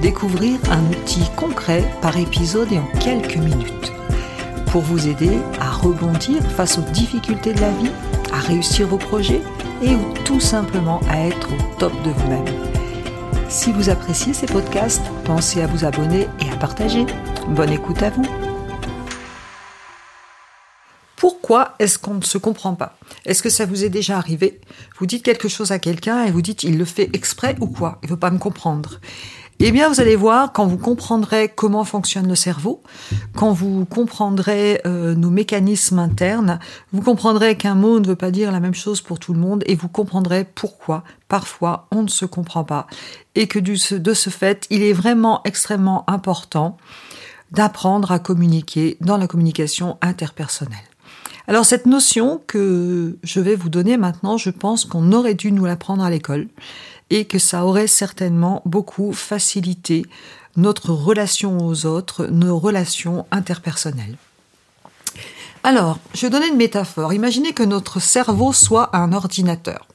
découvrir un outil concret par épisode et en quelques minutes pour vous aider à rebondir face aux difficultés de la vie, à réussir vos projets et ou tout simplement à être au top de vous-même. Si vous appréciez ces podcasts, pensez à vous abonner et à partager. Bonne écoute à vous. Pourquoi est-ce qu'on ne se comprend pas? Est-ce que ça vous est déjà arrivé? Vous dites quelque chose à quelqu'un et vous dites il le fait exprès ou quoi? Il veut pas me comprendre. Eh bien, vous allez voir, quand vous comprendrez comment fonctionne le cerveau, quand vous comprendrez euh, nos mécanismes internes, vous comprendrez qu'un mot ne veut pas dire la même chose pour tout le monde et vous comprendrez pourquoi parfois on ne se comprend pas. Et que de ce fait, il est vraiment extrêmement important d'apprendre à communiquer dans la communication interpersonnelle. Alors cette notion que je vais vous donner maintenant, je pense qu'on aurait dû nous l'apprendre à l'école et que ça aurait certainement beaucoup facilité notre relation aux autres, nos relations interpersonnelles. Alors, je vais donner une métaphore. Imaginez que notre cerveau soit un ordinateur.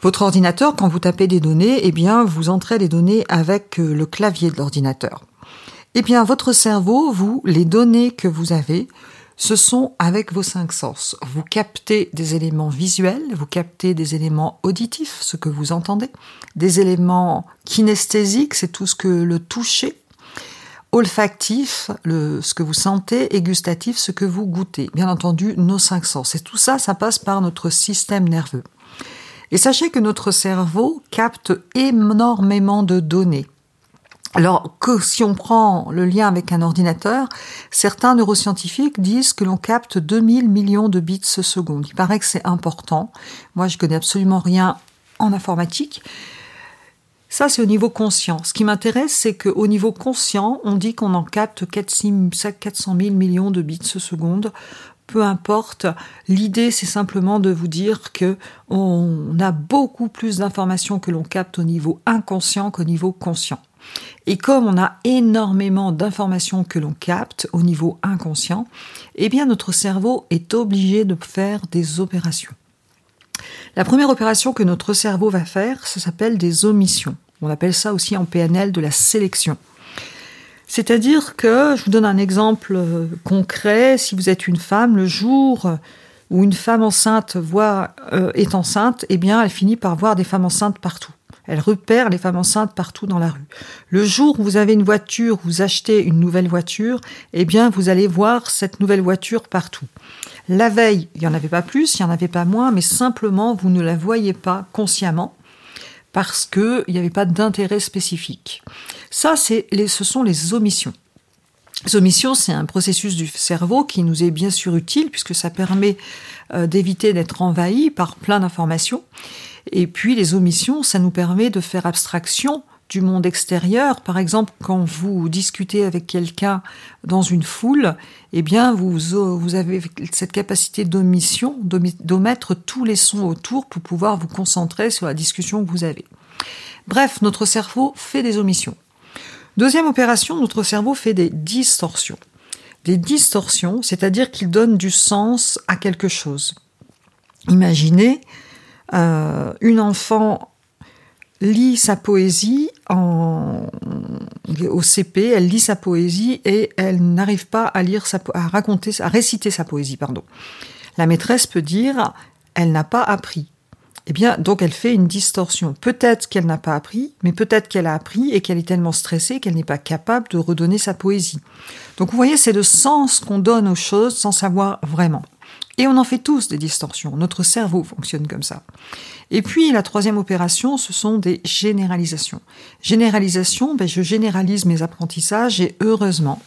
Votre ordinateur, quand vous tapez des données, eh bien, vous entrez les données avec euh, le clavier de l'ordinateur. Eh bien, votre cerveau, vous, les données que vous avez, ce sont avec vos cinq sens. Vous captez des éléments visuels, vous captez des éléments auditifs, ce que vous entendez, des éléments kinesthésiques, c'est tout ce que le toucher, olfactif, le, ce que vous sentez, et gustatif, ce que vous goûtez. Bien entendu, nos cinq sens. Et tout ça, ça passe par notre système nerveux. Et sachez que notre cerveau capte énormément de données. Alors que si on prend le lien avec un ordinateur, certains neuroscientifiques disent que l'on capte 2000 millions de bits seconde. Il paraît que c'est important. Moi, je connais absolument rien en informatique. Ça, c'est au niveau conscient. Ce qui m'intéresse, c'est qu'au niveau conscient, on dit qu'on en capte 400 000 millions de bits seconde. Peu importe. L'idée, c'est simplement de vous dire que on a beaucoup plus d'informations que l'on capte au niveau inconscient qu'au niveau conscient. Et comme on a énormément d'informations que l'on capte au niveau inconscient, eh bien notre cerveau est obligé de faire des opérations. La première opération que notre cerveau va faire, ça s'appelle des omissions. On appelle ça aussi en PNL de la sélection. C'est-à-dire que, je vous donne un exemple euh, concret, si vous êtes une femme, le jour où une femme enceinte voit, euh, est enceinte, eh bien, elle finit par voir des femmes enceintes partout. Elle repère les femmes enceintes partout dans la rue. Le jour où vous avez une voiture, vous achetez une nouvelle voiture, eh bien, vous allez voir cette nouvelle voiture partout. La veille, il n'y en avait pas plus, il n'y en avait pas moins, mais simplement, vous ne la voyez pas consciemment parce qu'il n'y avait pas d'intérêt spécifique. Ça, c'est les, ce sont les omissions. Les omissions, c'est un processus du cerveau qui nous est bien sûr utile puisque ça permet euh, d'éviter d'être envahi par plein d'informations. Et puis les omissions, ça nous permet de faire abstraction du monde extérieur. Par exemple, quand vous discutez avec quelqu'un dans une foule, eh bien, vous, vous avez cette capacité d'omission, d'omettre tous les sons autour pour pouvoir vous concentrer sur la discussion que vous avez. Bref, notre cerveau fait des omissions. Deuxième opération, notre cerveau fait des distorsions. Des distorsions, c'est-à-dire qu'il donne du sens à quelque chose. Imaginez euh, une enfant lit sa poésie en, au CP, elle lit sa poésie et elle n'arrive pas à lire sa, raconter, à réciter sa poésie, pardon. La maîtresse peut dire, elle n'a pas appris. Eh bien, donc elle fait une distorsion. Peut-être qu'elle n'a pas appris, mais peut-être qu'elle a appris et qu'elle est tellement stressée qu'elle n'est pas capable de redonner sa poésie. Donc vous voyez, c'est le sens qu'on donne aux choses sans savoir vraiment. Et on en fait tous des distorsions. Notre cerveau fonctionne comme ça. Et puis la troisième opération, ce sont des généralisations. Généralisation, ben, je généralise mes apprentissages et heureusement,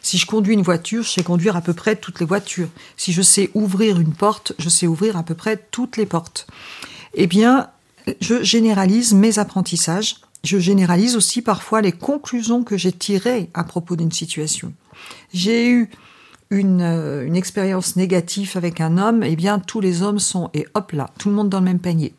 si je conduis une voiture, je sais conduire à peu près toutes les voitures. Si je sais ouvrir une porte, je sais ouvrir à peu près toutes les portes. Eh bien, je généralise mes apprentissages je généralise aussi parfois les conclusions que j'ai tirées à propos d'une situation. J'ai eu une, euh, une, expérience négative avec un homme, eh bien tous les hommes sont, et hop là, tout le monde dans le même panier.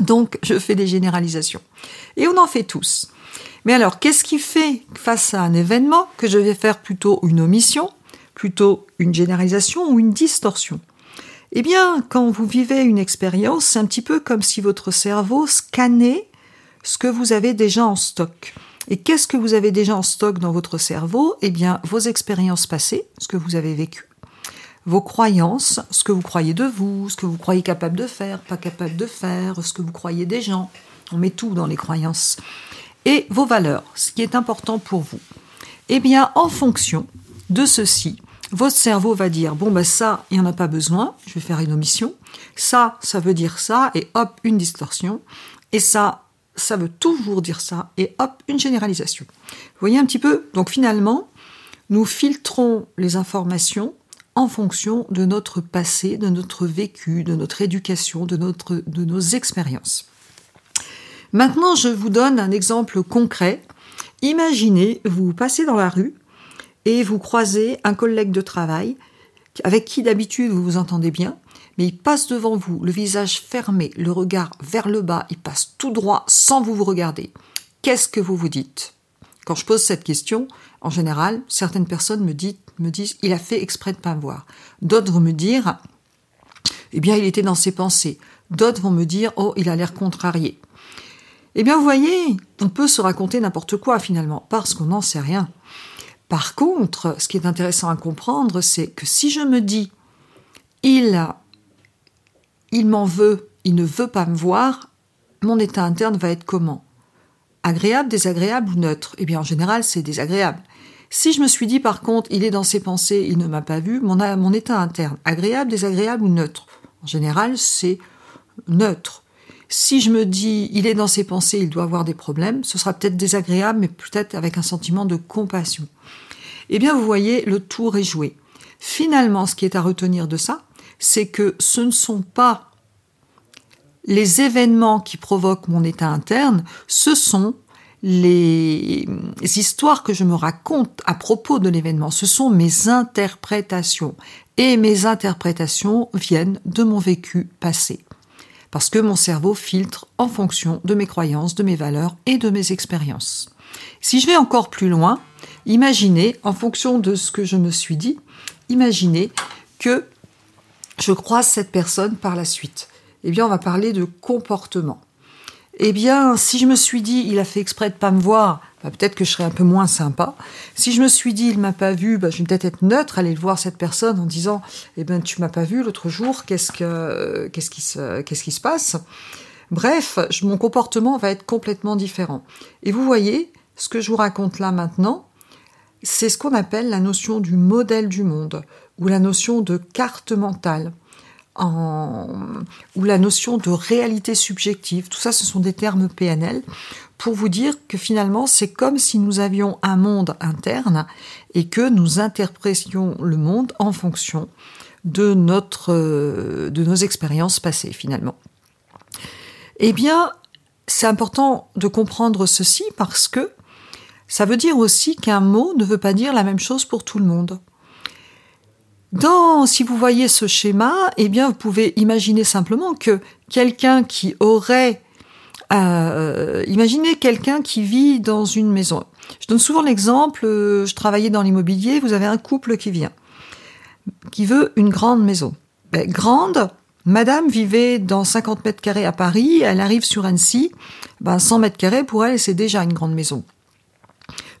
Donc je fais des généralisations. Et on en fait tous. Mais alors, qu'est-ce qui fait face à un événement que je vais faire plutôt une omission, plutôt une généralisation ou une distorsion? Eh bien, quand vous vivez une expérience, c'est un petit peu comme si votre cerveau scannait ce que vous avez déjà en stock. Et qu'est-ce que vous avez déjà en stock dans votre cerveau? Eh bien, vos expériences passées, ce que vous avez vécu, vos croyances, ce que vous croyez de vous, ce que vous croyez capable de faire, pas capable de faire, ce que vous croyez des gens. On met tout dans les croyances. Et vos valeurs, ce qui est important pour vous. Eh bien, en fonction de ceci, votre cerveau va dire bon ben ça, il n'y en a pas besoin, je vais faire une omission. Ça, ça veut dire ça et hop une distorsion. Et ça, ça veut toujours dire ça, et hop, une généralisation. Vous voyez un petit peu? Donc finalement, nous filtrons les informations en fonction de notre passé, de notre vécu, de notre éducation, de, de nos expériences. Maintenant, je vous donne un exemple concret. Imaginez, vous passez dans la rue et vous croisez un collègue de travail avec qui d'habitude vous vous entendez bien, mais il passe devant vous, le visage fermé, le regard vers le bas, il passe tout droit sans vous vous regarder. Qu'est-ce que vous vous dites? Quand je pose cette question, en général, certaines personnes me, disent, il a fait exprès de pas me voir. D'autres vont me dire eh bien, il était dans ses pensées. D'autres vont me dire oh, il a l'air contrarié. Eh bien, vous voyez, on peut se raconter n'importe quoi finalement, parce qu'on n'en sait rien. Par contre, ce qui est intéressant à comprendre, c'est que si je me dis il il m'en veut, il ne veut pas me voir, mon état interne va être comment? Agréable, désagréable ou neutre? Eh bien, en général, c'est désagréable. Si je me suis dit, par contre, il est dans ses pensées, il ne m'a pas vu, mon état interne, agréable, désagréable ou neutre? En général, c'est neutre. Si je me dis, il est dans ses pensées, il doit avoir des problèmes, ce sera peut-être désagréable, mais peut-être avec un sentiment de compassion. Eh bien, vous voyez, le tour est joué. Finalement, ce qui est à retenir de ça, c'est que ce ne sont pas les événements qui provoquent mon état interne, ce sont les histoires que je me raconte à propos de l'événement, ce sont mes interprétations. Et mes interprétations viennent de mon vécu passé. Parce que mon cerveau filtre en fonction de mes croyances, de mes valeurs et de mes expériences. Si je vais encore plus loin, imaginez, en fonction de ce que je me suis dit, imaginez que je croise cette personne par la suite. Eh bien, on va parler de comportement. Eh bien, si je me suis dit, il a fait exprès de pas me voir, bah, peut-être que je serais un peu moins sympa. Si je me suis dit, il m'a pas vu, bah, je vais peut-être être neutre, aller voir cette personne en disant, eh ben, tu m'as pas vu l'autre jour, qu'est-ce qui se passe? Bref, mon comportement va être complètement différent. Et vous voyez, ce que je vous raconte là maintenant, c'est ce qu'on appelle la notion du modèle du monde ou la notion de carte mentale, ou la notion de réalité subjective. Tout ça, ce sont des termes PNL pour vous dire que finalement, c'est comme si nous avions un monde interne et que nous interprétions le monde en fonction de notre, de nos expériences passées finalement. Eh bien, c'est important de comprendre ceci parce que ça veut dire aussi qu'un mot ne veut pas dire la même chose pour tout le monde. Dans, si vous voyez ce schéma, eh bien, vous pouvez imaginer simplement que quelqu'un qui aurait, euh, imaginez quelqu'un qui vit dans une maison. Je donne souvent l'exemple, euh, je travaillais dans l'immobilier, vous avez un couple qui vient, qui veut une grande maison. Ben, grande, madame vivait dans 50 mètres carrés à Paris, elle arrive sur Annecy, ben, 100 mètres carrés pour elle, c'est déjà une grande maison.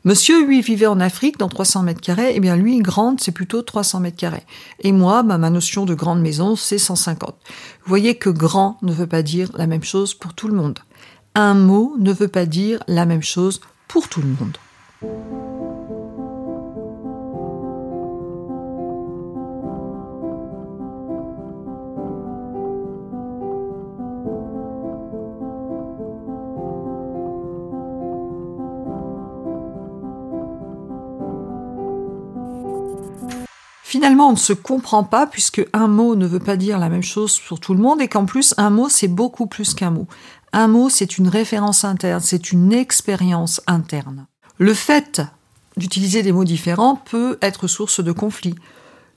Monsieur, lui, vivait en Afrique dans 300 mètres carrés. Eh bien, lui, grande, c'est plutôt 300 mètres carrés. Et moi, ma notion de grande maison, c'est 150. Vous voyez que grand ne veut pas dire la même chose pour tout le monde. Un mot ne veut pas dire la même chose pour tout le monde. Finalement, on ne se comprend pas puisque un mot ne veut pas dire la même chose pour tout le monde et qu'en plus, un mot, c'est beaucoup plus qu'un mot. Un mot, c'est une référence interne, c'est une expérience interne. Le fait d'utiliser des mots différents peut être source de conflit.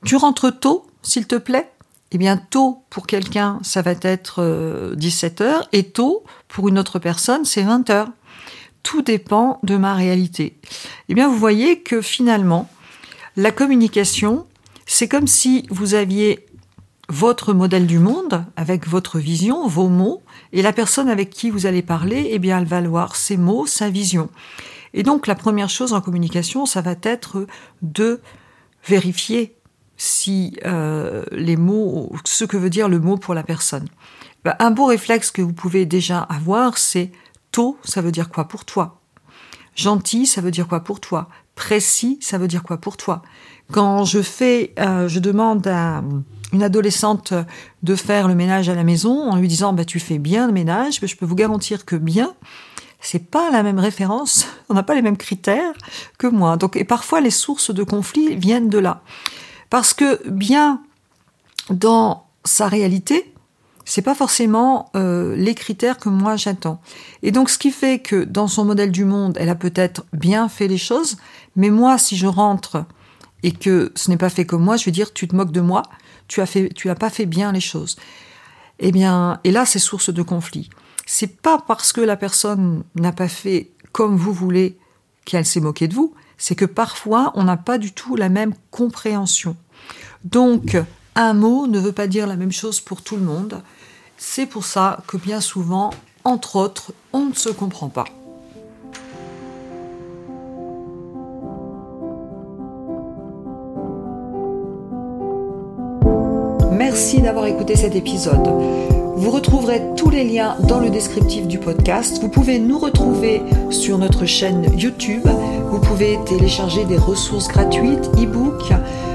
Tu rentres tôt, s'il te plaît? Eh bien, tôt pour quelqu'un, ça va être 17 euh, et tôt pour une autre personne, c'est 20 heures. Tout dépend de ma réalité. Eh bien, vous voyez que finalement, la communication, c'est comme si vous aviez votre modèle du monde avec votre vision, vos mots, et la personne avec qui vous allez parler, eh bien, elle va voir ses mots, sa vision. Et donc, la première chose en communication, ça va être de vérifier si euh, les mots, ce que veut dire le mot pour la personne. Un beau réflexe que vous pouvez déjà avoir, c'est tôt, ça veut dire quoi pour toi? Gentil, ça veut dire quoi pour toi? Précis, ça veut dire quoi pour toi? Quand je fais, euh, je demande à une adolescente de faire le ménage à la maison en lui disant bah, tu fais bien le ménage, je peux vous garantir que bien, c'est pas la même référence, on n'a pas les mêmes critères que moi. Donc, et parfois les sources de conflit viennent de là. Parce que bien dans sa réalité, c'est pas forcément euh, les critères que moi j'attends. Et donc ce qui fait que dans son modèle du monde, elle a peut-être bien fait les choses, mais moi si je rentre et que ce n'est pas fait comme moi, je vais dire tu te moques de moi, tu as fait, tu as pas fait bien les choses. Eh bien, et là c'est source de conflit. C'est pas parce que la personne n'a pas fait comme vous voulez qu'elle s'est moquée de vous, c'est que parfois on n'a pas du tout la même compréhension. Donc un mot ne veut pas dire la même chose pour tout le monde. C'est pour ça que bien souvent, entre autres, on ne se comprend pas. Merci d'avoir écouté cet épisode. Vous retrouverez tous les liens dans le descriptif du podcast. Vous pouvez nous retrouver sur notre chaîne YouTube. Vous pouvez télécharger des ressources gratuites, e-books.